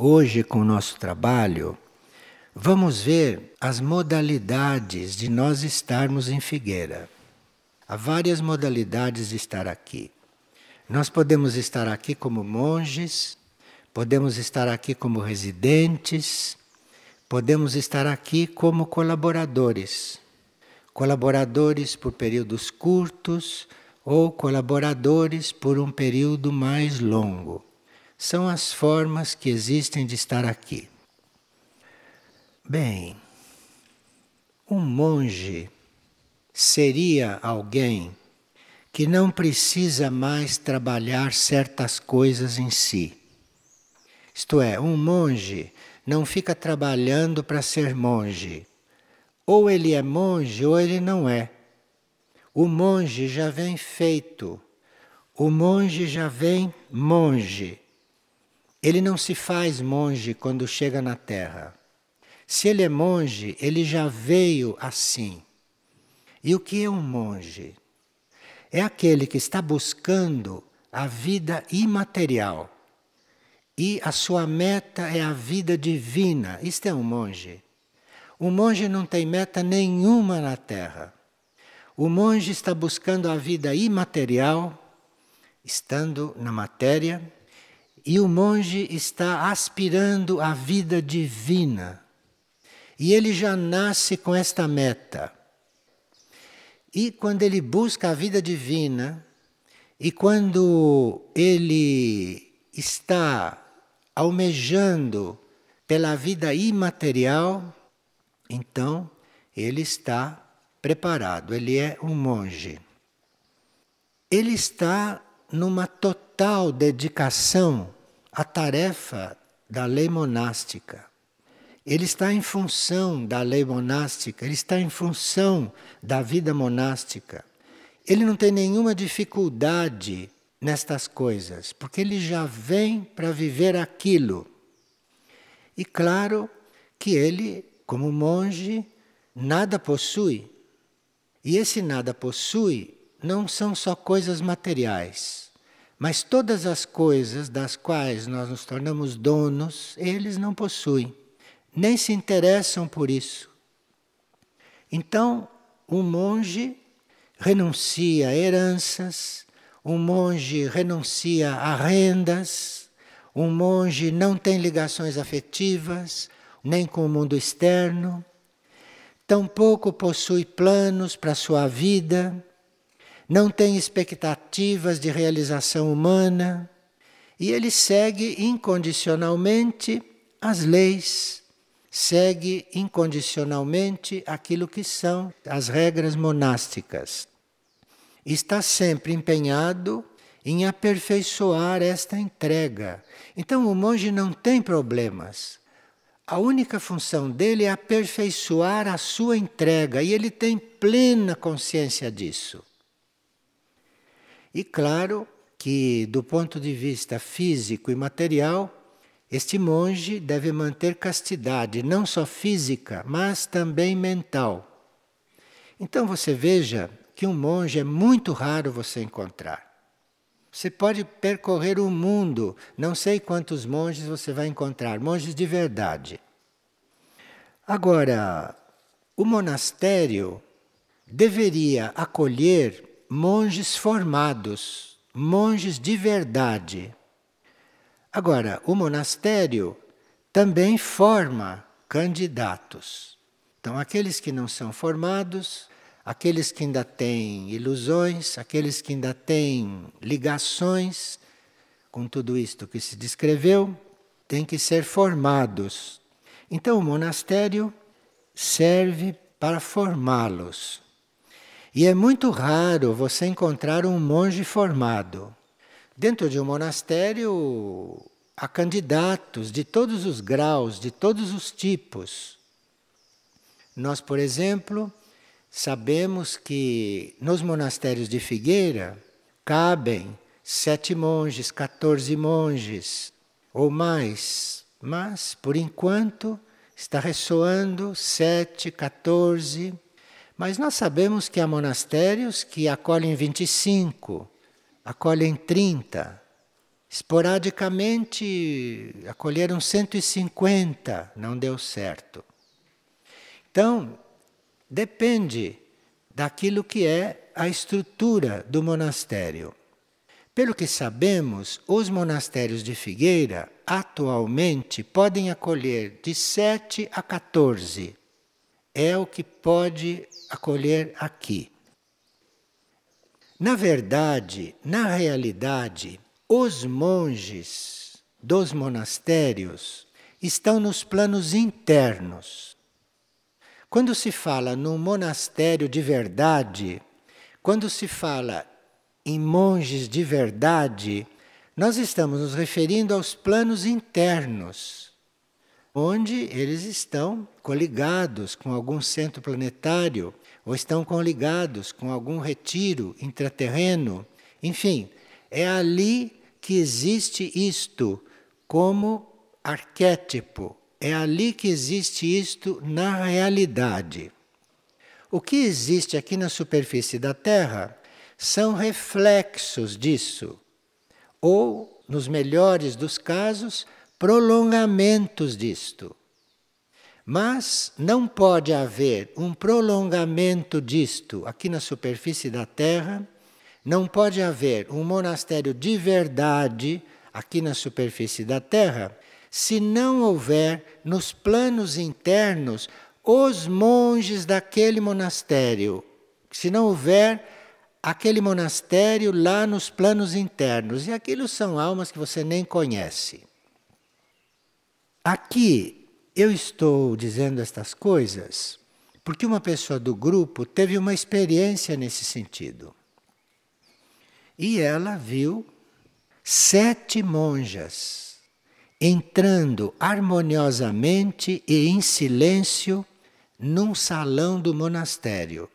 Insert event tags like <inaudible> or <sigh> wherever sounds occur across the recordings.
hoje com o nosso trabalho, vamos ver as modalidades de nós estarmos em Figueira. Há várias modalidades de estar aqui. Nós podemos estar aqui como monges, podemos estar aqui como residentes, podemos estar aqui como colaboradores. Colaboradores por períodos curtos ou colaboradores por um período mais longo. São as formas que existem de estar aqui. Bem, um monge seria alguém que não precisa mais trabalhar certas coisas em si. Isto é, um monge não fica trabalhando para ser monge. Ou ele é monge ou ele não é. O monge já vem feito. O monge já vem monge. Ele não se faz monge quando chega na terra. Se ele é monge, ele já veio assim. E o que é um monge? É aquele que está buscando a vida imaterial. E a sua meta é a vida divina. Isto é um monge. O monge não tem meta nenhuma na terra. O monge está buscando a vida imaterial, estando na matéria, e o monge está aspirando à vida divina. E ele já nasce com esta meta. E quando ele busca a vida divina, e quando ele está almejando pela vida imaterial, então ele está preparado, ele é um monge. Ele está numa total dedicação à tarefa da lei monástica. Ele está em função da lei monástica, ele está em função da vida monástica. Ele não tem nenhuma dificuldade nestas coisas, porque ele já vem para viver aquilo. E claro que ele, como monge, nada possui. E esse nada possui não são só coisas materiais, mas todas as coisas das quais nós nos tornamos donos, eles não possuem nem se interessam por isso. Então, um monge renuncia a heranças, um monge renuncia a rendas, um monge não tem ligações afetivas, nem com o mundo externo, tampouco possui planos para a sua vida, não tem expectativas de realização humana, e ele segue incondicionalmente as leis segue incondicionalmente aquilo que são as regras monásticas. Está sempre empenhado em aperfeiçoar esta entrega. Então o monge não tem problemas. A única função dele é aperfeiçoar a sua entrega e ele tem plena consciência disso. E claro que, do ponto de vista físico e material, este monge deve manter castidade, não só física, mas também mental. Então você veja que um monge é muito raro você encontrar. Você pode percorrer o mundo, não sei quantos monges você vai encontrar, monges de verdade. Agora, o monastério deveria acolher monges formados, monges de verdade. Agora, o monastério também forma candidatos. Então, aqueles que não são formados, aqueles que ainda têm ilusões, aqueles que ainda têm ligações com tudo isto que se descreveu, têm que ser formados. Então, o monastério serve para formá-los. E é muito raro você encontrar um monge formado. Dentro de um monastério há candidatos de todos os graus, de todos os tipos. Nós, por exemplo, sabemos que nos monastérios de Figueira cabem sete monges, 14 monges ou mais, mas por enquanto está ressoando sete, 14. Mas nós sabemos que há monastérios que acolhem 25 acolhem 30. Esporadicamente acolheram 150, não deu certo. Então, depende daquilo que é a estrutura do monastério. Pelo que sabemos, os monastérios de Figueira atualmente podem acolher de 7 a 14. É o que pode acolher aqui. Na verdade, na realidade, os monges dos monastérios estão nos planos internos. Quando se fala num monastério de verdade, quando se fala em monges de verdade, nós estamos nos referindo aos planos internos, onde eles estão coligados com algum centro planetário ou estão coligados com algum retiro intraterreno. Enfim, é ali que existe isto como arquétipo, é ali que existe isto na realidade. O que existe aqui na superfície da Terra são reflexos disso, ou, nos melhores dos casos, prolongamentos disto. Mas não pode haver um prolongamento disto aqui na superfície da Terra, não pode haver um monastério de verdade aqui na superfície da Terra, se não houver nos planos internos os monges daquele monastério, se não houver aquele monastério lá nos planos internos, e aquilo são almas que você nem conhece. Aqui eu estou dizendo estas coisas porque uma pessoa do grupo teve uma experiência nesse sentido. E ela viu sete monjas entrando harmoniosamente e em silêncio num salão do monastério.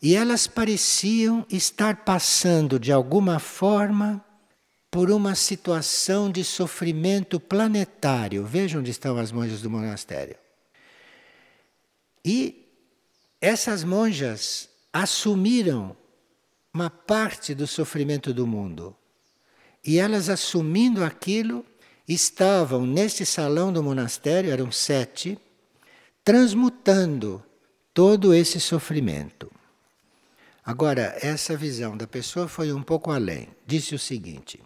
E elas pareciam estar passando de alguma forma por uma situação de sofrimento planetário. Vejam onde estão as monjas do monastério. E essas monjas assumiram uma parte do sofrimento do mundo. E elas, assumindo aquilo, estavam neste salão do monastério, eram sete, transmutando todo esse sofrimento. Agora, essa visão da pessoa foi um pouco além. Disse o seguinte: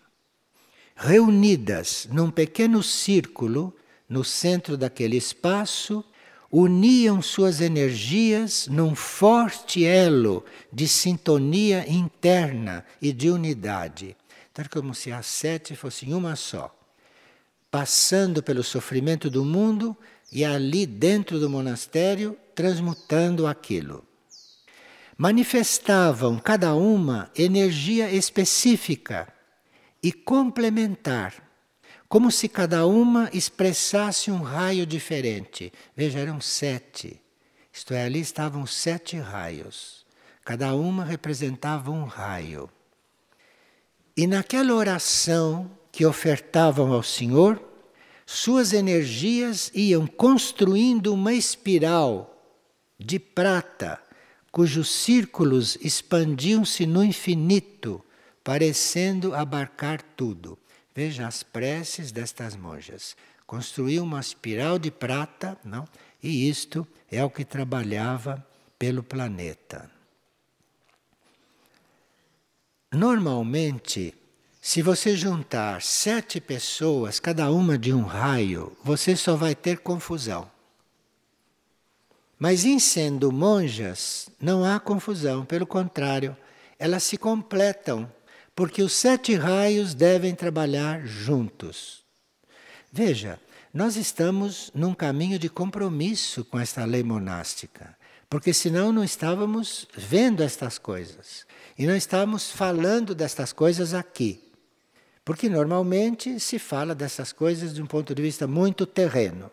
reunidas num pequeno círculo no centro daquele espaço, uniam suas energias num forte elo de sintonia interna e de unidade. Tal como se as sete fossem uma só, passando pelo sofrimento do mundo e ali dentro do monastério transmutando aquilo. Manifestavam cada uma energia específica e complementar, como se cada uma expressasse um raio diferente. Veja, eram sete. Isto é, ali estavam sete raios. Cada uma representava um raio. E naquela oração que ofertavam ao Senhor, suas energias iam construindo uma espiral de prata, cujos círculos expandiam-se no infinito parecendo abarcar tudo. Veja as preces destas monjas. Construiu uma espiral de prata, não? E isto é o que trabalhava pelo planeta. Normalmente, se você juntar sete pessoas, cada uma de um raio, você só vai ter confusão. Mas em sendo monjas, não há confusão, pelo contrário, elas se completam porque os sete raios devem trabalhar juntos. Veja, nós estamos num caminho de compromisso com esta lei monástica, porque senão não estávamos vendo estas coisas e não estávamos falando destas coisas aqui. Porque normalmente se fala dessas coisas de um ponto de vista muito terreno.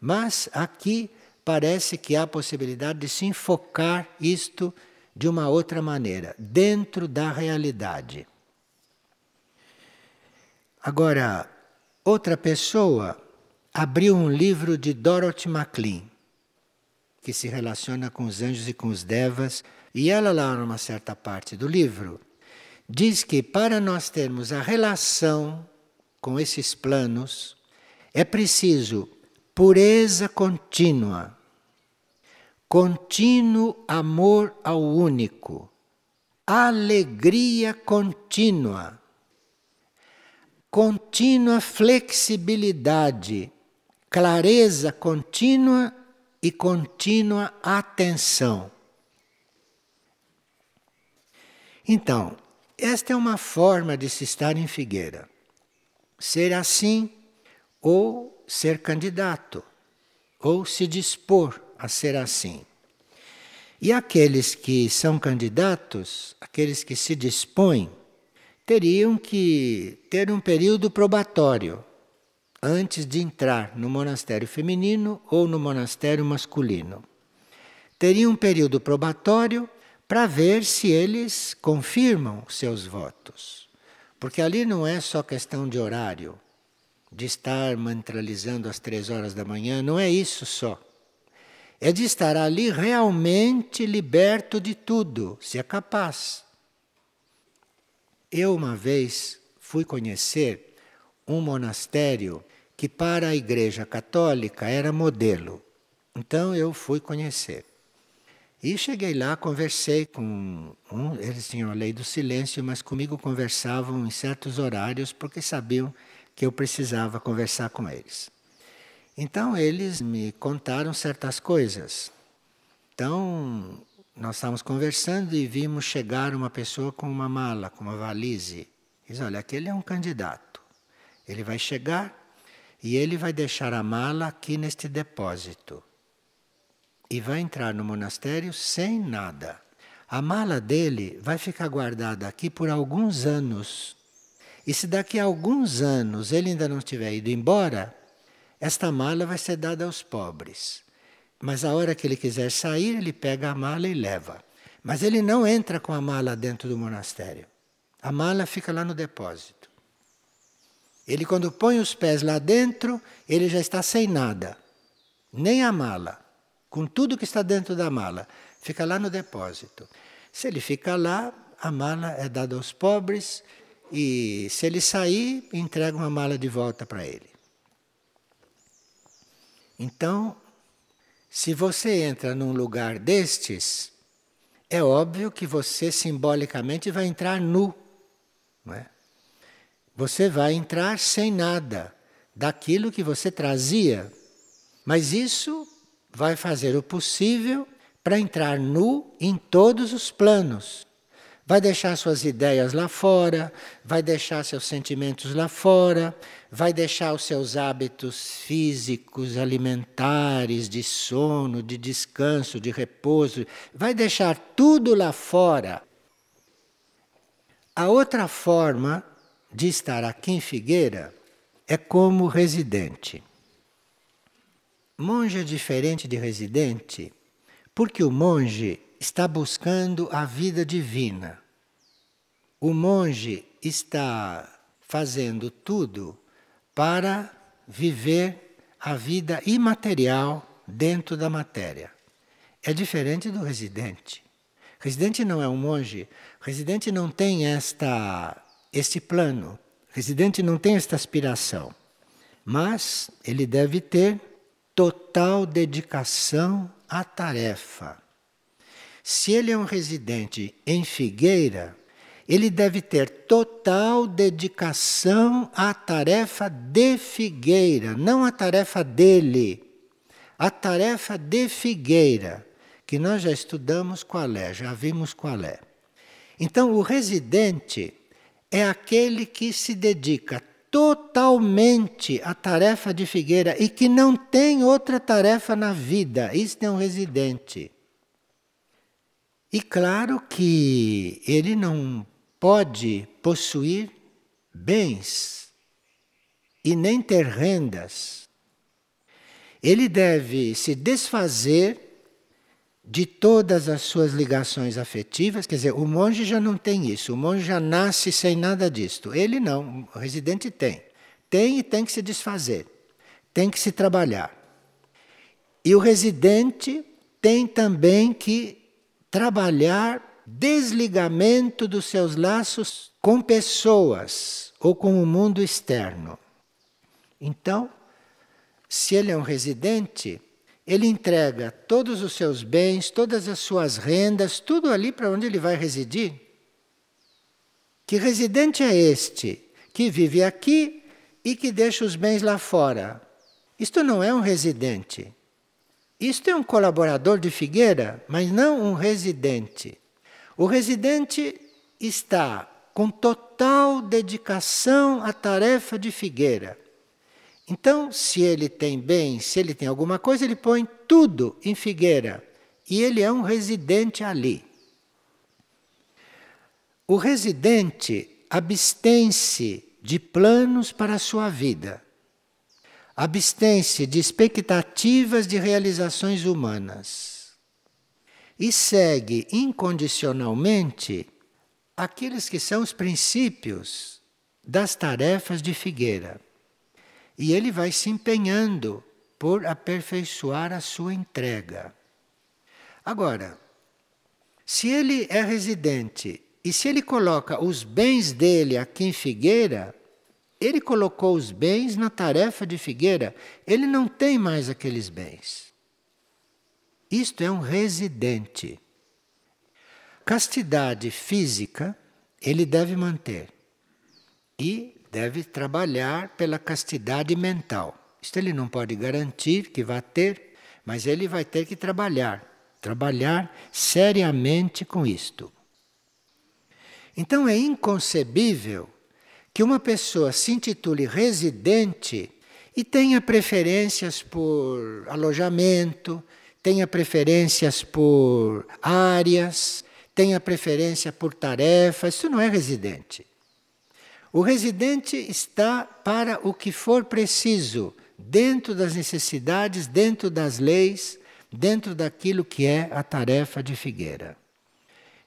Mas aqui parece que há possibilidade de se enfocar isto de uma outra maneira, dentro da realidade. Agora, outra pessoa abriu um livro de Dorothy MacLean, que se relaciona com os anjos e com os devas, e ela lá numa certa parte do livro diz que para nós termos a relação com esses planos, é preciso pureza contínua, contínuo amor ao único, alegria contínua, contínua flexibilidade, clareza contínua e contínua atenção. Então, esta é uma forma de se estar em Figueira. Ser assim ou ser candidato, ou se dispor a ser assim. E aqueles que são candidatos, aqueles que se dispõem, teriam que ter um período probatório antes de entrar no monastério feminino ou no monastério masculino. Teriam um período probatório para ver se eles confirmam seus votos. Porque ali não é só questão de horário, de estar mantralizando às três horas da manhã, não é isso só. É de estar ali realmente liberto de tudo, se é capaz. Eu, uma vez, fui conhecer um monastério que, para a Igreja Católica, era modelo. Então, eu fui conhecer. E cheguei lá, conversei com um, eles tinham a lei do silêncio, mas comigo conversavam em certos horários porque sabiam que eu precisava conversar com eles. Então eles me contaram certas coisas. Então nós estávamos conversando e vimos chegar uma pessoa com uma mala, com uma valise. Diz: Olha, aquele é um candidato. Ele vai chegar e ele vai deixar a mala aqui neste depósito e vai entrar no monastério sem nada. A mala dele vai ficar guardada aqui por alguns anos. E se daqui a alguns anos ele ainda não tiver ido embora, esta mala vai ser dada aos pobres. Mas a hora que ele quiser sair, ele pega a mala e leva. Mas ele não entra com a mala dentro do monastério. A mala fica lá no depósito. Ele, quando põe os pés lá dentro, ele já está sem nada, nem a mala com tudo que está dentro da mala. Fica lá no depósito. Se ele fica lá, a mala é dada aos pobres e se ele sair, entrega uma mala de volta para ele. Então, se você entra num lugar destes, é óbvio que você simbolicamente vai entrar nu. Não é? Você vai entrar sem nada daquilo que você trazia. Mas isso vai fazer o possível para entrar nu em todos os planos. Vai deixar suas ideias lá fora, vai deixar seus sentimentos lá fora, vai deixar os seus hábitos físicos, alimentares, de sono, de descanso, de repouso, vai deixar tudo lá fora. A outra forma de estar aqui em Figueira é como residente. Monge é diferente de residente porque o monge está buscando a vida divina. O monge está fazendo tudo para viver a vida imaterial dentro da matéria. É diferente do residente. Residente não é um monge, residente não tem esta este plano, residente não tem esta aspiração. Mas ele deve ter total dedicação à tarefa. Se ele é um residente em Figueira, ele deve ter total dedicação à tarefa de Figueira, não à tarefa dele. A tarefa de Figueira, que nós já estudamos qual é, já vimos qual é. Então, o residente é aquele que se dedica totalmente a tarefa de Figueira e que não tem outra tarefa na vida. Isto é um residente. E claro que ele não pode possuir bens e nem ter rendas. Ele deve se desfazer de todas as suas ligações afetivas, quer dizer, o monge já não tem isso, o monge já nasce sem nada disto. Ele não, o residente tem. Tem e tem que se desfazer, tem que se trabalhar. E o residente tem também que trabalhar desligamento dos seus laços com pessoas ou com o mundo externo. Então, se ele é um residente, ele entrega todos os seus bens, todas as suas rendas, tudo ali para onde ele vai residir. Que residente é este que vive aqui e que deixa os bens lá fora? Isto não é um residente. Isto é um colaborador de Figueira, mas não um residente. O residente está com total dedicação à tarefa de Figueira. Então, se ele tem bem, se ele tem alguma coisa, ele põe tudo em Figueira. E ele é um residente ali. O residente abstém-se de planos para a sua vida abstém-se de expectativas de realizações humanas e segue incondicionalmente aqueles que são os princípios das tarefas de Figueira. E ele vai se empenhando por aperfeiçoar a sua entrega. Agora, se ele é residente e se ele coloca os bens dele aqui em Figueira, ele colocou os bens na tarefa de Figueira, ele não tem mais aqueles bens. Isto é um residente. Castidade física ele deve manter e deve trabalhar pela castidade mental. Isto ele não pode garantir que vá ter, mas ele vai ter que trabalhar, trabalhar seriamente com isto. Então é inconcebível que uma pessoa se intitule residente e tenha preferências por alojamento, tenha preferências por áreas, tenha preferência por tarefas, isso não é residente. O residente está para o que for preciso, dentro das necessidades, dentro das leis, dentro daquilo que é a tarefa de Figueira.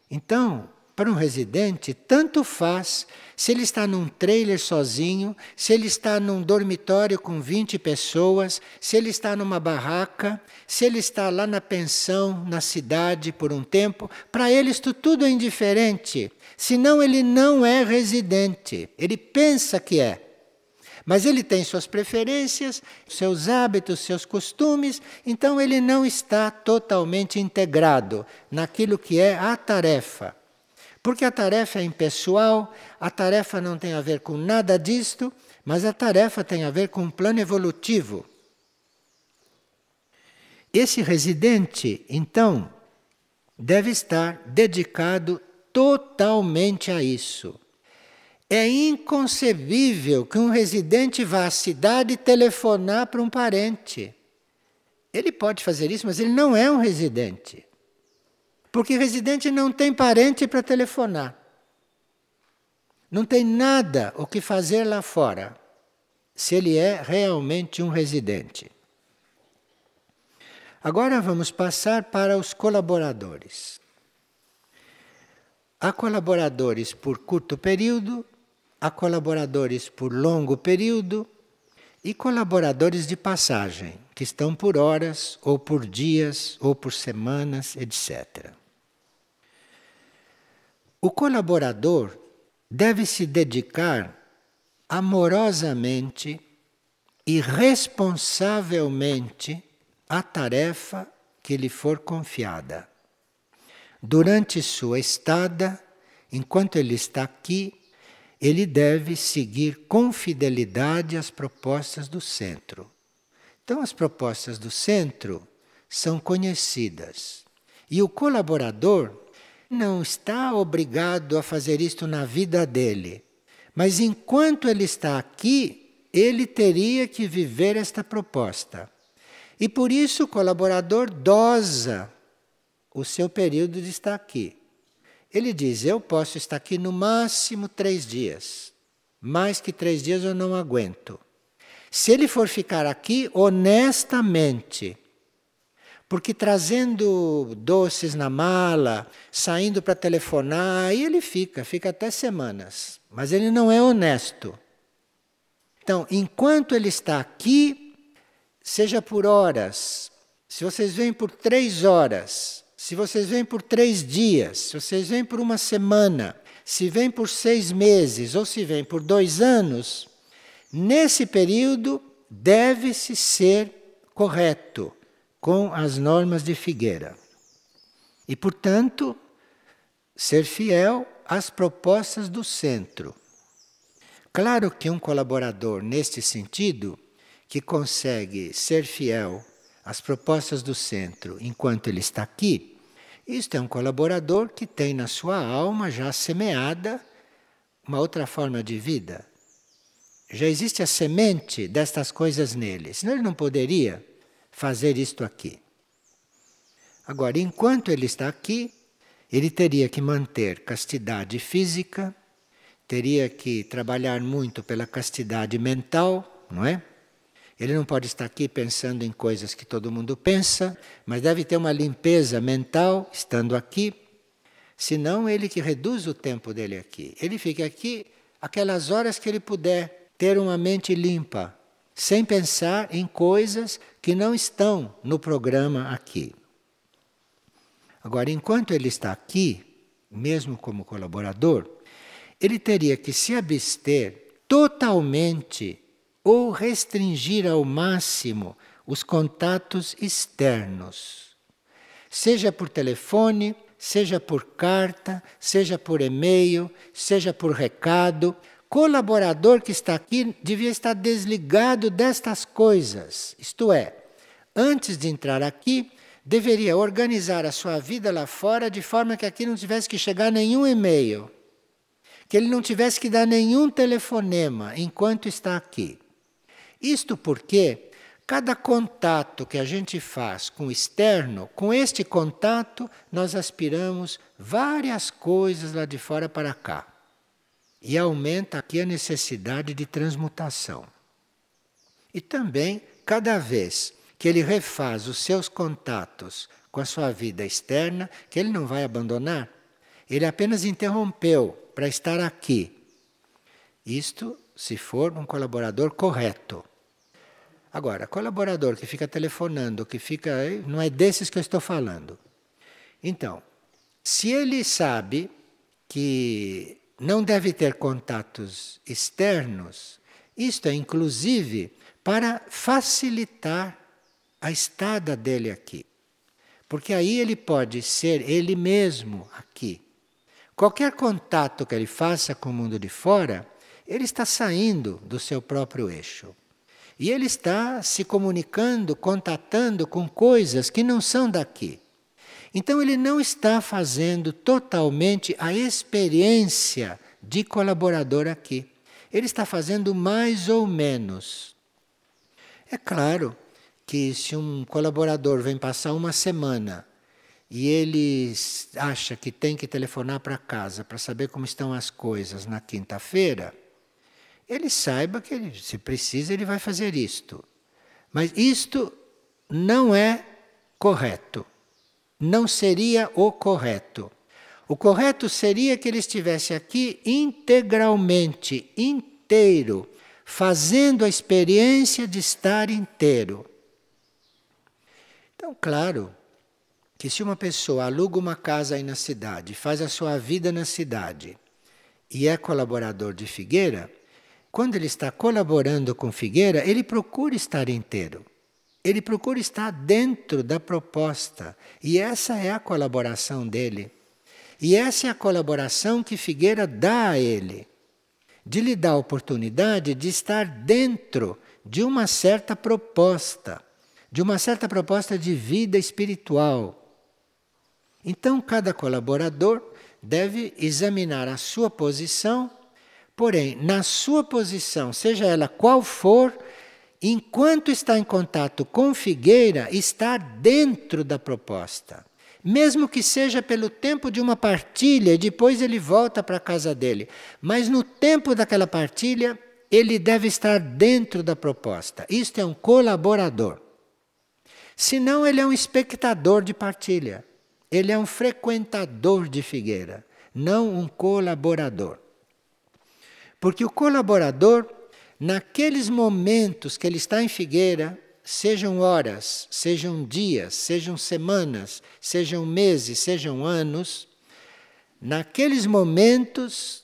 Então, para um residente, tanto faz se ele está num trailer sozinho, se ele está num dormitório com 20 pessoas, se ele está numa barraca, se ele está lá na pensão, na cidade por um tempo, para ele isto tudo é indiferente. Senão ele não é residente. Ele pensa que é. Mas ele tem suas preferências, seus hábitos, seus costumes, então ele não está totalmente integrado naquilo que é a tarefa. Porque a tarefa é impessoal, a tarefa não tem a ver com nada disto, mas a tarefa tem a ver com um plano evolutivo. Esse residente, então, deve estar dedicado totalmente a isso. É inconcebível que um residente vá à cidade telefonar para um parente. Ele pode fazer isso, mas ele não é um residente. Porque residente não tem parente para telefonar. Não tem nada o que fazer lá fora, se ele é realmente um residente. Agora vamos passar para os colaboradores. Há colaboradores por curto período, há colaboradores por longo período e colaboradores de passagem, que estão por horas, ou por dias, ou por semanas, etc. O colaborador deve se dedicar amorosamente e responsavelmente à tarefa que lhe for confiada. Durante sua estada, enquanto ele está aqui, ele deve seguir com fidelidade as propostas do centro. Então, as propostas do centro são conhecidas. E o colaborador não está obrigado a fazer isto na vida dele. Mas enquanto ele está aqui, ele teria que viver esta proposta. E por isso o colaborador dosa o seu período de estar aqui. Ele diz: Eu posso estar aqui no máximo três dias. Mais que três dias eu não aguento. Se ele for ficar aqui honestamente, porque trazendo doces na mala, saindo para telefonar, aí ele fica, fica até semanas. Mas ele não é honesto. Então, enquanto ele está aqui, seja por horas, se vocês vêm por três horas, se vocês vêm por três dias, se vocês vêm por uma semana, se vêm por seis meses ou se vêm por dois anos, nesse período deve-se ser correto com as normas de Figueira. E, portanto, ser fiel às propostas do centro. Claro que um colaborador neste sentido, que consegue ser fiel às propostas do centro enquanto ele está aqui, isto é um colaborador que tem na sua alma já semeada uma outra forma de vida. Já existe a semente destas coisas nele, senão ele não poderia fazer isto aqui. Agora, enquanto ele está aqui, ele teria que manter castidade física, teria que trabalhar muito pela castidade mental, não é? Ele não pode estar aqui pensando em coisas que todo mundo pensa, mas deve ter uma limpeza mental estando aqui. Senão, ele que reduz o tempo dele aqui. Ele fica aqui aquelas horas que ele puder ter uma mente limpa, sem pensar em coisas que não estão no programa aqui. Agora, enquanto ele está aqui, mesmo como colaborador, ele teria que se abster totalmente ou restringir ao máximo os contatos externos, seja por telefone, seja por carta, seja por e-mail, seja por recado. Colaborador que está aqui devia estar desligado destas coisas, isto é, antes de entrar aqui, deveria organizar a sua vida lá fora de forma que aqui não tivesse que chegar nenhum e-mail, que ele não tivesse que dar nenhum telefonema enquanto está aqui. Isto porque cada contato que a gente faz com o externo, com este contato, nós aspiramos várias coisas lá de fora para cá. E aumenta aqui a necessidade de transmutação. E também, cada vez que ele refaz os seus contatos com a sua vida externa, que ele não vai abandonar. Ele apenas interrompeu para estar aqui. Isto se for um colaborador correto. Agora, colaborador que fica telefonando, que fica. não é desses que eu estou falando. Então, se ele sabe que não deve ter contatos externos, isto é inclusive para facilitar a estada dele aqui. Porque aí ele pode ser ele mesmo aqui. Qualquer contato que ele faça com o mundo de fora, ele está saindo do seu próprio eixo. E ele está se comunicando, contatando com coisas que não são daqui. Então ele não está fazendo totalmente a experiência de colaborador aqui. Ele está fazendo mais ou menos. É claro que se um colaborador vem passar uma semana e ele acha que tem que telefonar para casa para saber como estão as coisas na quinta-feira, ele saiba que ele, se precisa ele vai fazer isto. Mas isto não é correto. Não seria o correto. O correto seria que ele estivesse aqui integralmente, inteiro, fazendo a experiência de estar inteiro. Então, claro que se uma pessoa aluga uma casa aí na cidade, faz a sua vida na cidade e é colaborador de Figueira, quando ele está colaborando com Figueira, ele procura estar inteiro. Ele procura estar dentro da proposta. E essa é a colaboração dele. E essa é a colaboração que Figueira dá a ele, de lhe dar a oportunidade de estar dentro de uma certa proposta de uma certa proposta de vida espiritual. Então, cada colaborador deve examinar a sua posição, porém, na sua posição, seja ela qual for, enquanto está em contato com Figueira, estar dentro da proposta. Mesmo que seja pelo tempo de uma partilha, e depois ele volta para a casa dele. Mas no tempo daquela partilha, ele deve estar dentro da proposta. Isto é um colaborador. Senão, ele é um espectador de partilha. Ele é um frequentador de figueira, não um colaborador. Porque o colaborador, naqueles momentos que ele está em figueira, sejam horas, sejam dias, sejam semanas, sejam meses, sejam anos, naqueles momentos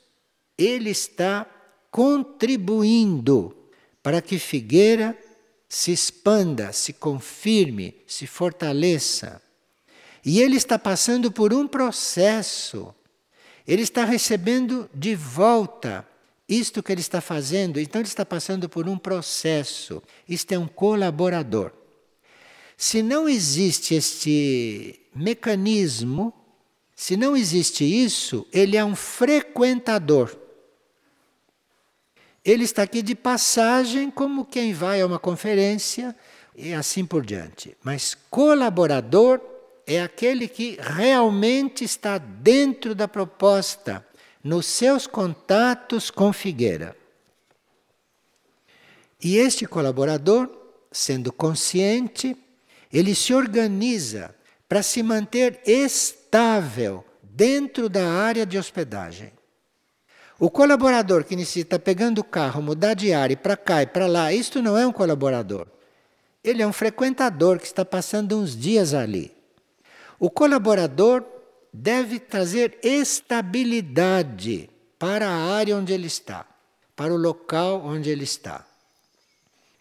ele está contribuindo para que Figueira se expanda, se confirme, se fortaleça. E ele está passando por um processo. Ele está recebendo de volta isto que ele está fazendo. Então, ele está passando por um processo. Isto é um colaborador. Se não existe este mecanismo, se não existe isso, ele é um frequentador. Ele está aqui de passagem, como quem vai a uma conferência e assim por diante. Mas colaborador é aquele que realmente está dentro da proposta, nos seus contatos com Figueira. E este colaborador, sendo consciente, ele se organiza para se manter estável dentro da área de hospedagem. O colaborador que necessita pegando o carro, mudar de área para cá e para lá, isto não é um colaborador. Ele é um frequentador que está passando uns dias ali. O colaborador deve trazer estabilidade para a área onde ele está, para o local onde ele está.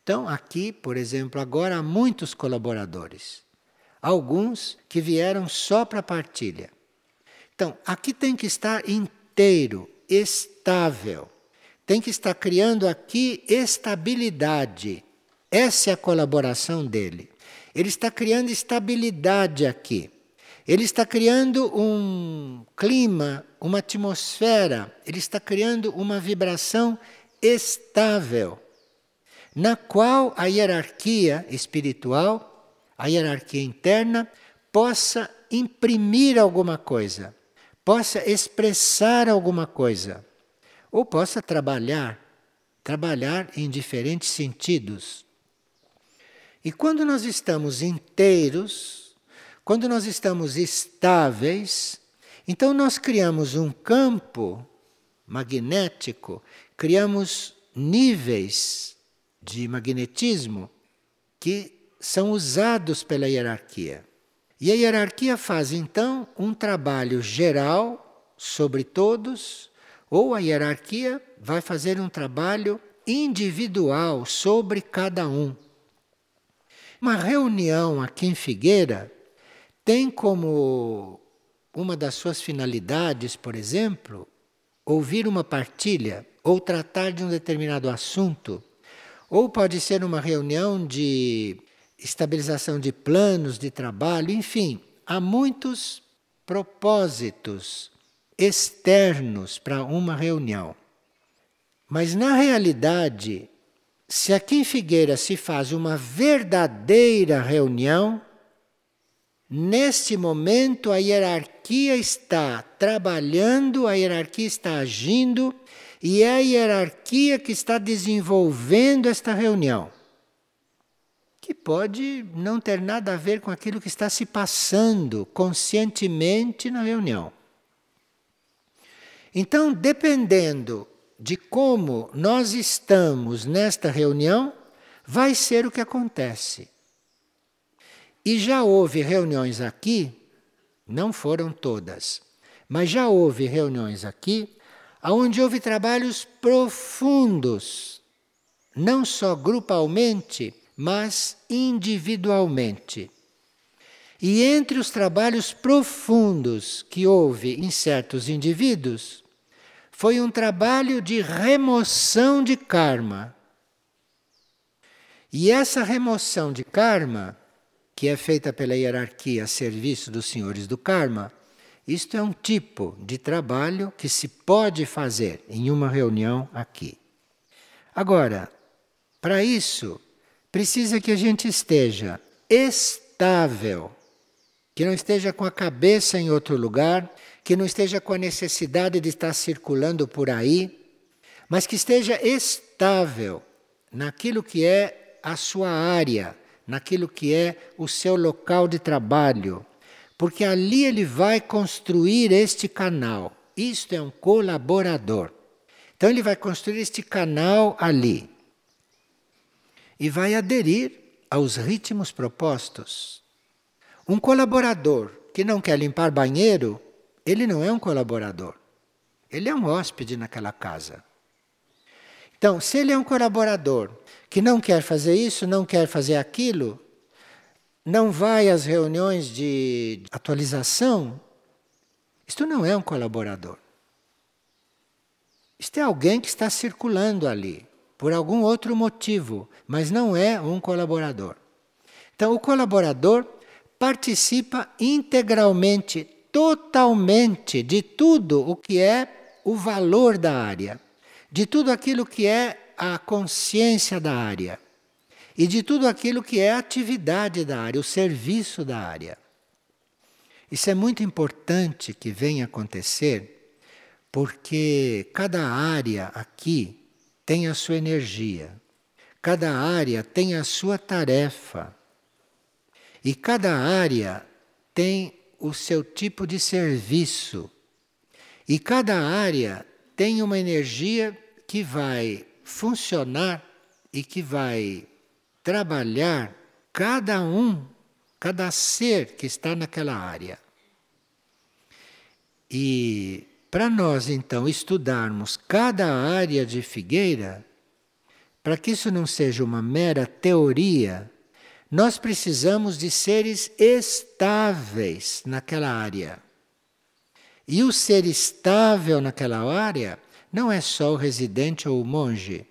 Então, aqui, por exemplo, agora há muitos colaboradores. Alguns que vieram só para partilha. Então, aqui tem que estar inteiro, estável. Tem que estar criando aqui estabilidade. Essa é a colaboração dele. Ele está criando estabilidade aqui. Ele está criando um clima, uma atmosfera, ele está criando uma vibração estável, na qual a hierarquia espiritual, a hierarquia interna, possa imprimir alguma coisa possa expressar alguma coisa, ou possa trabalhar, trabalhar em diferentes sentidos. E quando nós estamos inteiros, quando nós estamos estáveis, então nós criamos um campo magnético, criamos níveis de magnetismo que são usados pela hierarquia. E a hierarquia faz então um trabalho geral sobre todos, ou a hierarquia vai fazer um trabalho individual sobre cada um. Uma reunião aqui em Figueira tem como uma das suas finalidades, por exemplo, ouvir uma partilha ou tratar de um determinado assunto, ou pode ser uma reunião de estabilização de planos de trabalho, enfim, há muitos propósitos externos para uma reunião. Mas na realidade, se aqui em Figueira se faz uma verdadeira reunião, neste momento a hierarquia está trabalhando, a hierarquia está agindo e é a hierarquia que está desenvolvendo esta reunião que pode não ter nada a ver com aquilo que está se passando conscientemente na reunião. Então, dependendo de como nós estamos nesta reunião, vai ser o que acontece. E já houve reuniões aqui, não foram todas, mas já houve reuniões aqui, onde houve trabalhos profundos, não só grupalmente, mas individualmente. E entre os trabalhos profundos que houve em certos indivíduos, foi um trabalho de remoção de karma. E essa remoção de karma, que é feita pela hierarquia a serviço dos senhores do karma, isto é um tipo de trabalho que se pode fazer em uma reunião aqui. Agora, para isso, precisa que a gente esteja estável, que não esteja com a cabeça em outro lugar, que não esteja com a necessidade de estar circulando por aí, mas que esteja estável naquilo que é a sua área, naquilo que é o seu local de trabalho, porque ali ele vai construir este canal. Isto é um colaborador. Então ele vai construir este canal ali e vai aderir aos ritmos propostos. Um colaborador que não quer limpar banheiro, ele não é um colaborador. Ele é um hóspede naquela casa. Então, se ele é um colaborador que não quer fazer isso, não quer fazer aquilo, não vai às reuniões de atualização, isto não é um colaborador. Isto é alguém que está circulando ali, por algum outro motivo, mas não é um colaborador. Então, o colaborador participa integralmente, totalmente de tudo o que é o valor da área, de tudo aquilo que é a consciência da área e de tudo aquilo que é a atividade da área, o serviço da área. Isso é muito importante que venha acontecer, porque cada área aqui tem a sua energia, cada área tem a sua tarefa, e cada área tem o seu tipo de serviço, e cada área tem uma energia que vai funcionar e que vai trabalhar cada um, cada ser que está naquela área. E para nós então estudarmos cada área de figueira, para que isso não seja uma mera teoria, nós precisamos de seres estáveis naquela área. E o ser estável naquela área não é só o residente ou o monge,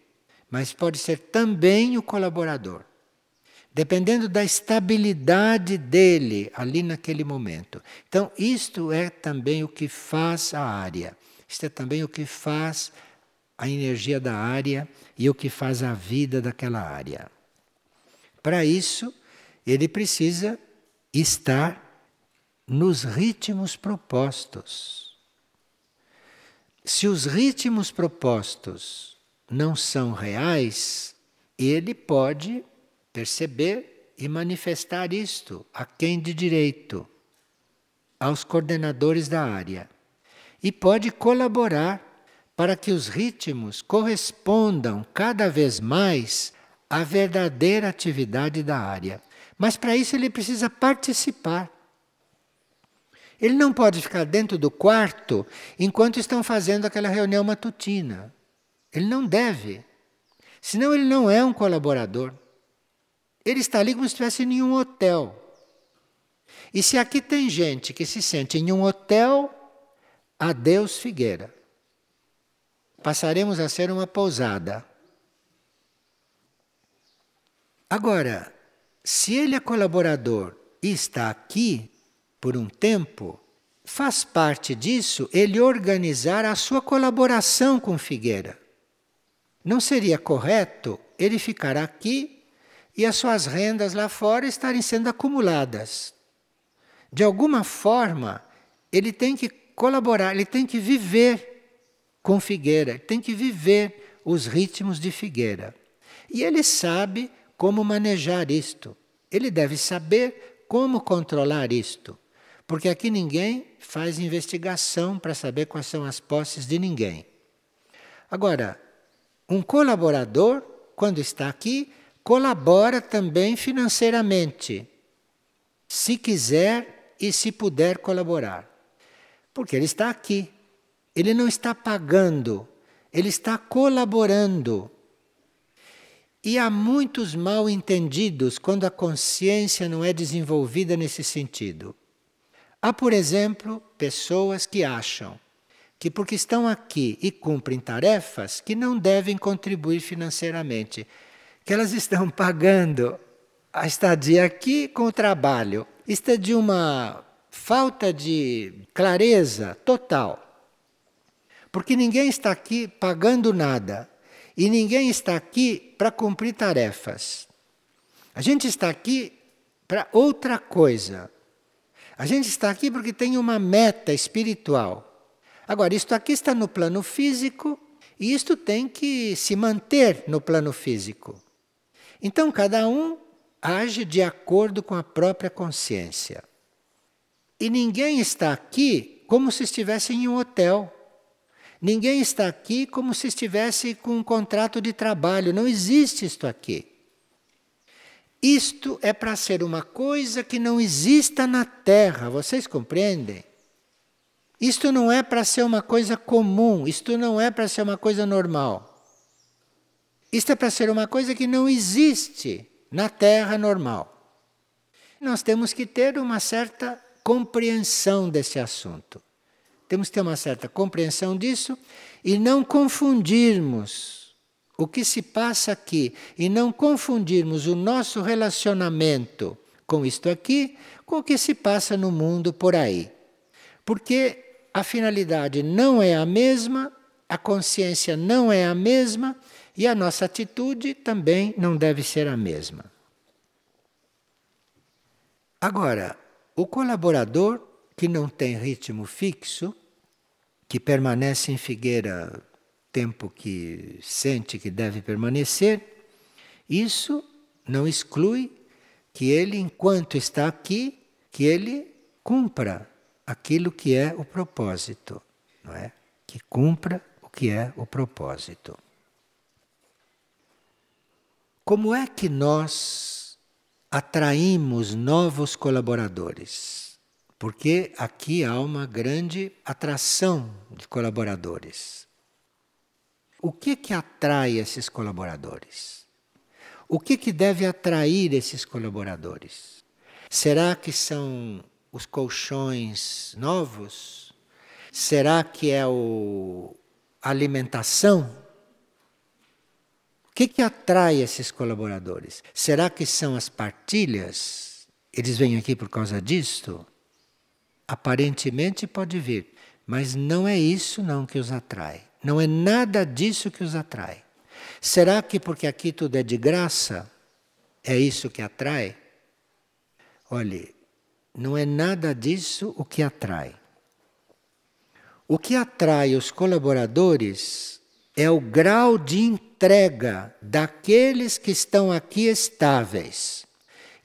mas pode ser também o colaborador dependendo da estabilidade dele ali naquele momento. Então, isto é também o que faz a área. Isto é também o que faz a energia da área e o que faz a vida daquela área. Para isso, ele precisa estar nos ritmos propostos. Se os ritmos propostos não são reais, ele pode perceber e manifestar isto a quem de direito, aos coordenadores da área. E pode colaborar para que os ritmos correspondam cada vez mais à verdadeira atividade da área. Mas para isso ele precisa participar. Ele não pode ficar dentro do quarto enquanto estão fazendo aquela reunião matutina. Ele não deve. Senão ele não é um colaborador. Ele está ali como se estivesse em um hotel. E se aqui tem gente que se sente em um hotel, adeus Figueira. Passaremos a ser uma pousada. Agora, se ele é colaborador e está aqui por um tempo, faz parte disso ele organizar a sua colaboração com Figueira. Não seria correto ele ficar aqui e as suas rendas lá fora estarem sendo acumuladas. De alguma forma, ele tem que colaborar, ele tem que viver com Figueira, tem que viver os ritmos de Figueira. E ele sabe como manejar isto. Ele deve saber como controlar isto. Porque aqui ninguém faz investigação para saber quais são as posses de ninguém. Agora, um colaborador, quando está aqui, colabora também financeiramente, se quiser e se puder colaborar. Porque ele está aqui. Ele não está pagando, ele está colaborando. E há muitos mal entendidos quando a consciência não é desenvolvida nesse sentido. Há, por exemplo, pessoas que acham que porque estão aqui e cumprem tarefas que não devem contribuir financeiramente que elas estão <laughs> pagando a estadia aqui com o trabalho. Isto é de uma falta de clareza total. Porque ninguém está aqui pagando nada e ninguém está aqui para cumprir tarefas. A gente está aqui para outra coisa. A gente está aqui porque tem uma meta espiritual. Agora, isto aqui está no plano físico e isto tem que se manter no plano físico. Então cada um age de acordo com a própria consciência. E ninguém está aqui como se estivesse em um hotel. Ninguém está aqui como se estivesse com um contrato de trabalho. Não existe isto aqui. Isto é para ser uma coisa que não exista na Terra, vocês compreendem? Isto não é para ser uma coisa comum, isto não é para ser uma coisa normal. Isto é para ser uma coisa que não existe na Terra normal. Nós temos que ter uma certa compreensão desse assunto. Temos que ter uma certa compreensão disso e não confundirmos o que se passa aqui e não confundirmos o nosso relacionamento com isto aqui com o que se passa no mundo por aí. Porque a finalidade não é a mesma, a consciência não é a mesma e a nossa atitude também não deve ser a mesma. Agora, o colaborador que não tem ritmo fixo, que permanece em Figueira tempo que sente que deve permanecer, isso não exclui que ele, enquanto está aqui, que ele cumpra aquilo que é o propósito, não é? Que cumpra o que é o propósito. Como é que nós atraímos novos colaboradores? Porque aqui há uma grande atração de colaboradores. O que que atrai esses colaboradores? O que que deve atrair esses colaboradores? Será que são os colchões novos? Será que é o a alimentação? O que, que atrai esses colaboradores? Será que são as partilhas? Eles vêm aqui por causa disto? Aparentemente pode vir, mas não é isso não que os atrai. Não é nada disso que os atrai. Será que porque aqui tudo é de graça, é isso que atrai? Olhe, não é nada disso o que atrai. O que atrai os colaboradores é o grau de entrega daqueles que estão aqui estáveis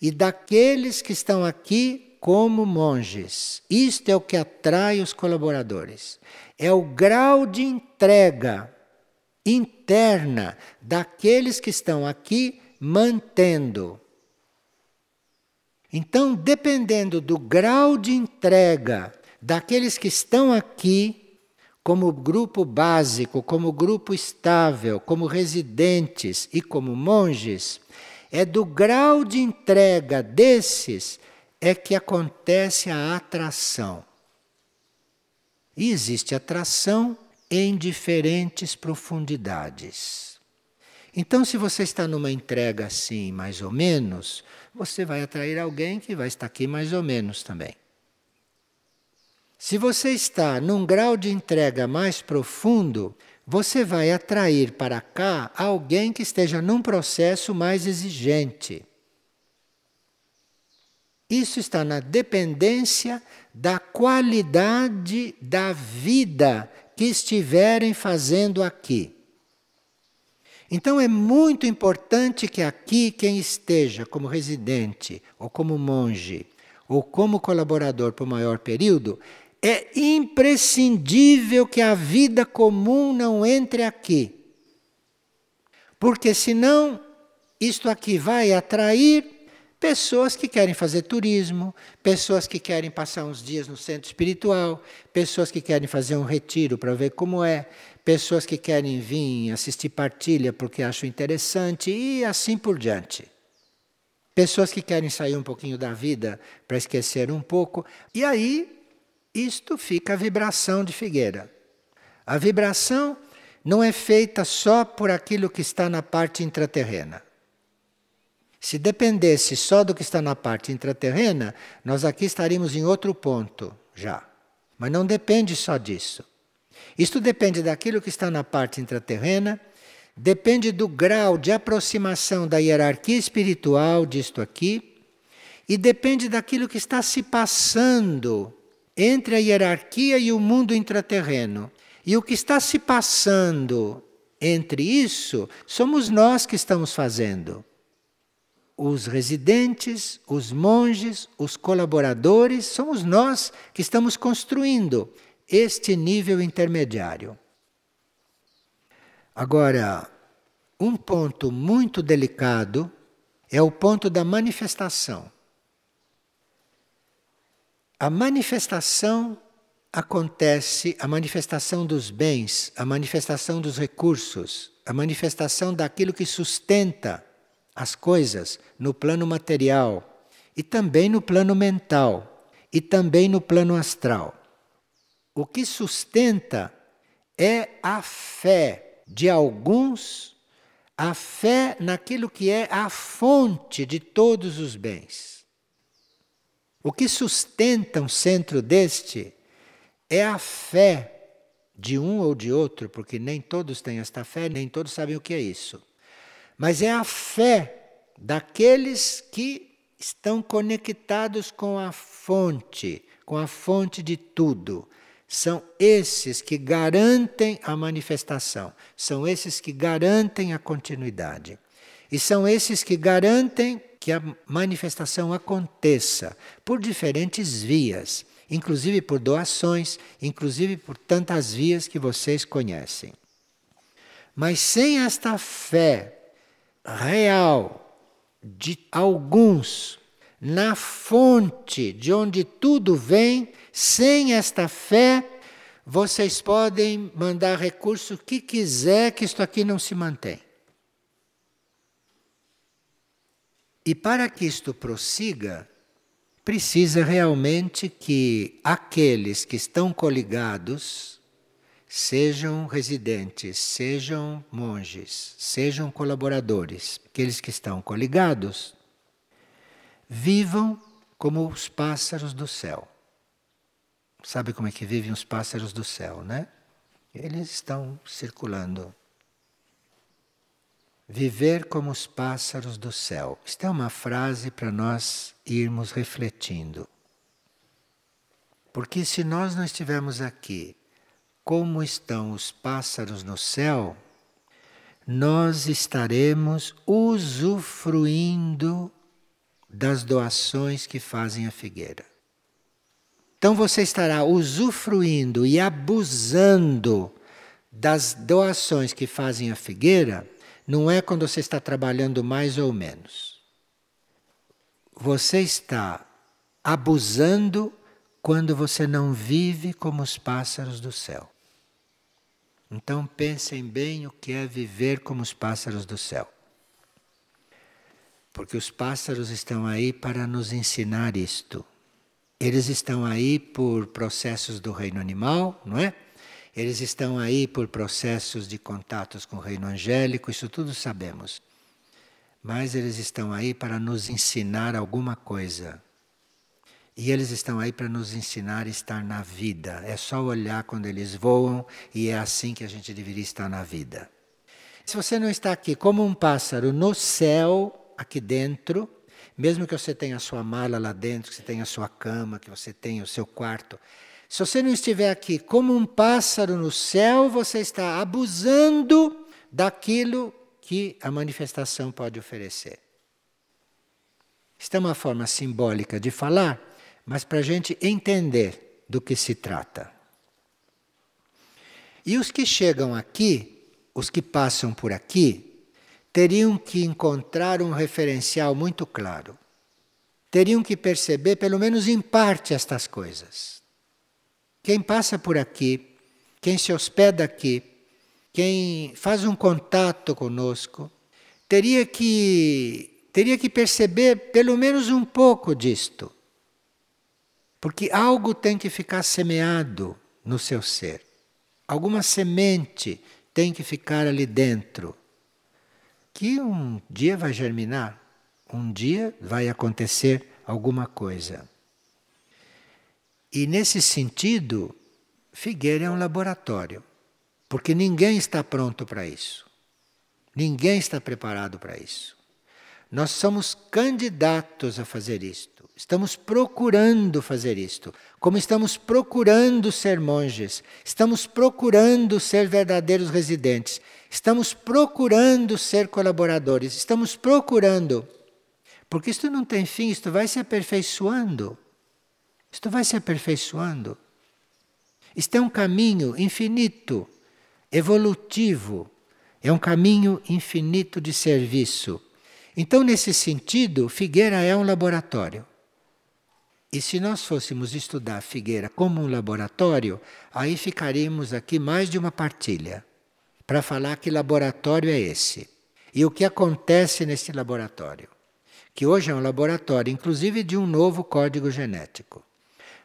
e daqueles que estão aqui como monges. Isto é o que atrai os colaboradores. É o grau de entrega interna daqueles que estão aqui mantendo então, dependendo do grau de entrega daqueles que estão aqui, como grupo básico, como grupo estável, como residentes e como monges, é do grau de entrega desses é que acontece a atração. E existe atração em diferentes profundidades. Então, se você está numa entrega assim, mais ou menos, você vai atrair alguém que vai estar aqui mais ou menos também. Se você está num grau de entrega mais profundo, você vai atrair para cá alguém que esteja num processo mais exigente. Isso está na dependência da qualidade da vida que estiverem fazendo aqui. Então é muito importante que aqui quem esteja como residente, ou como monge, ou como colaborador por maior período, é imprescindível que a vida comum não entre aqui. Porque senão isto aqui vai atrair pessoas que querem fazer turismo, pessoas que querem passar uns dias no centro espiritual, pessoas que querem fazer um retiro para ver como é, pessoas que querem vir assistir partilha porque acham interessante e assim por diante. Pessoas que querem sair um pouquinho da vida para esquecer um pouco. E aí, isto fica a vibração de figueira. A vibração não é feita só por aquilo que está na parte intraterrena. Se dependesse só do que está na parte intraterrena, nós aqui estaríamos em outro ponto já. Mas não depende só disso. Isto depende daquilo que está na parte intraterrena, depende do grau de aproximação da hierarquia espiritual disto aqui, e depende daquilo que está se passando entre a hierarquia e o mundo intraterreno. E o que está se passando entre isso somos nós que estamos fazendo. Os residentes, os monges, os colaboradores, somos nós que estamos construindo este nível intermediário. Agora, um ponto muito delicado é o ponto da manifestação. A manifestação acontece, a manifestação dos bens, a manifestação dos recursos, a manifestação daquilo que sustenta as coisas no plano material e também no plano mental e também no plano astral. O que sustenta é a fé de alguns, a fé naquilo que é a fonte de todos os bens. O que sustenta um centro deste é a fé de um ou de outro, porque nem todos têm esta fé, nem todos sabem o que é isso. Mas é a fé daqueles que estão conectados com a fonte, com a fonte de tudo. São esses que garantem a manifestação, são esses que garantem a continuidade. E são esses que garantem que a manifestação aconteça por diferentes vias, inclusive por doações, inclusive por tantas vias que vocês conhecem. Mas sem esta fé real de alguns na fonte de onde tudo vem, sem esta fé, vocês podem mandar recurso que quiser, que isto aqui não se mantém. E para que isto prossiga, precisa realmente que aqueles que estão coligados, sejam residentes, sejam monges, sejam colaboradores, aqueles que estão coligados, vivam como os pássaros do céu. Sabe como é que vivem os pássaros do céu, né? Eles estão circulando. Viver como os pássaros do céu. Isto é uma frase para nós irmos refletindo. Porque se nós não estivermos aqui como estão os pássaros no céu, nós estaremos usufruindo das doações que fazem a figueira. Então você estará usufruindo e abusando das doações que fazem a figueira, não é quando você está trabalhando mais ou menos. Você está abusando quando você não vive como os pássaros do céu. Então pensem bem o que é viver como os pássaros do céu. Porque os pássaros estão aí para nos ensinar isto. Eles estão aí por processos do reino animal, não é? Eles estão aí por processos de contatos com o reino angélico, isso tudo sabemos. Mas eles estão aí para nos ensinar alguma coisa. E eles estão aí para nos ensinar a estar na vida. É só olhar quando eles voam e é assim que a gente deveria estar na vida. Se você não está aqui como um pássaro no céu, aqui dentro, mesmo que você tenha a sua mala lá dentro, que você tenha a sua cama, que você tenha o seu quarto, se você não estiver aqui como um pássaro no céu, você está abusando daquilo que a manifestação pode oferecer. Isto é uma forma simbólica de falar, mas para a gente entender do que se trata. E os que chegam aqui, os que passam por aqui, teriam que encontrar um referencial muito claro. Teriam que perceber, pelo menos em parte, estas coisas. Quem passa por aqui, quem se hospeda aqui, quem faz um contato conosco, teria que, teria que perceber pelo menos um pouco disto. Porque algo tem que ficar semeado no seu ser. Alguma semente tem que ficar ali dentro que um dia vai germinar, um dia vai acontecer alguma coisa. E nesse sentido, Figueira é um laboratório, porque ninguém está pronto para isso. Ninguém está preparado para isso. Nós somos candidatos a fazer isto. Estamos procurando fazer isto. Como estamos procurando ser monges, estamos procurando ser verdadeiros residentes, estamos procurando ser colaboradores, estamos procurando. Porque isto não tem fim, isto vai se aperfeiçoando. Isto vai se aperfeiçoando. Isto é um caminho infinito, evolutivo. É um caminho infinito de serviço. Então, nesse sentido, Figueira é um laboratório. E se nós fôssemos estudar Figueira como um laboratório, aí ficaríamos aqui mais de uma partilha para falar que laboratório é esse e o que acontece nesse laboratório, que hoje é um laboratório, inclusive de um novo código genético.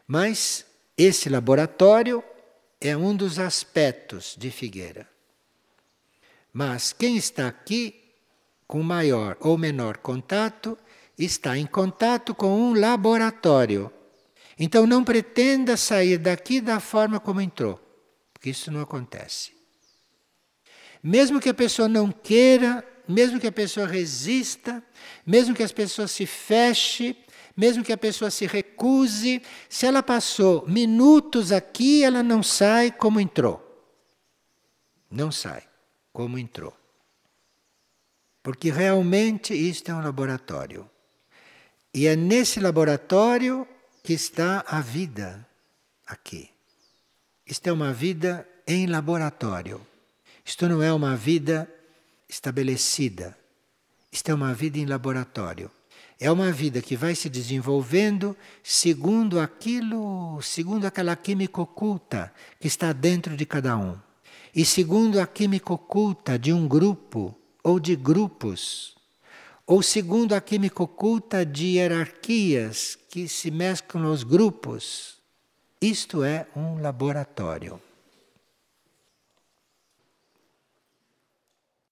Mas esse laboratório é um dos aspectos de Figueira. Mas quem está aqui com maior ou menor contato está em contato com um laboratório. Então não pretenda sair daqui da forma como entrou, porque isso não acontece. Mesmo que a pessoa não queira, mesmo que a pessoa resista, mesmo que as pessoas se feche, mesmo que a pessoa se recuse, se ela passou minutos aqui, ela não sai como entrou. Não sai como entrou. Porque realmente isto é um laboratório. E é nesse laboratório que está a vida aqui. Isto é uma vida em laboratório. Isto não é uma vida estabelecida. Isto é uma vida em laboratório. É uma vida que vai se desenvolvendo segundo aquilo, segundo aquela química oculta que está dentro de cada um. E segundo a química oculta de um grupo ou de grupos ou segundo a química oculta de hierarquias que se mesclam nos grupos. Isto é um laboratório.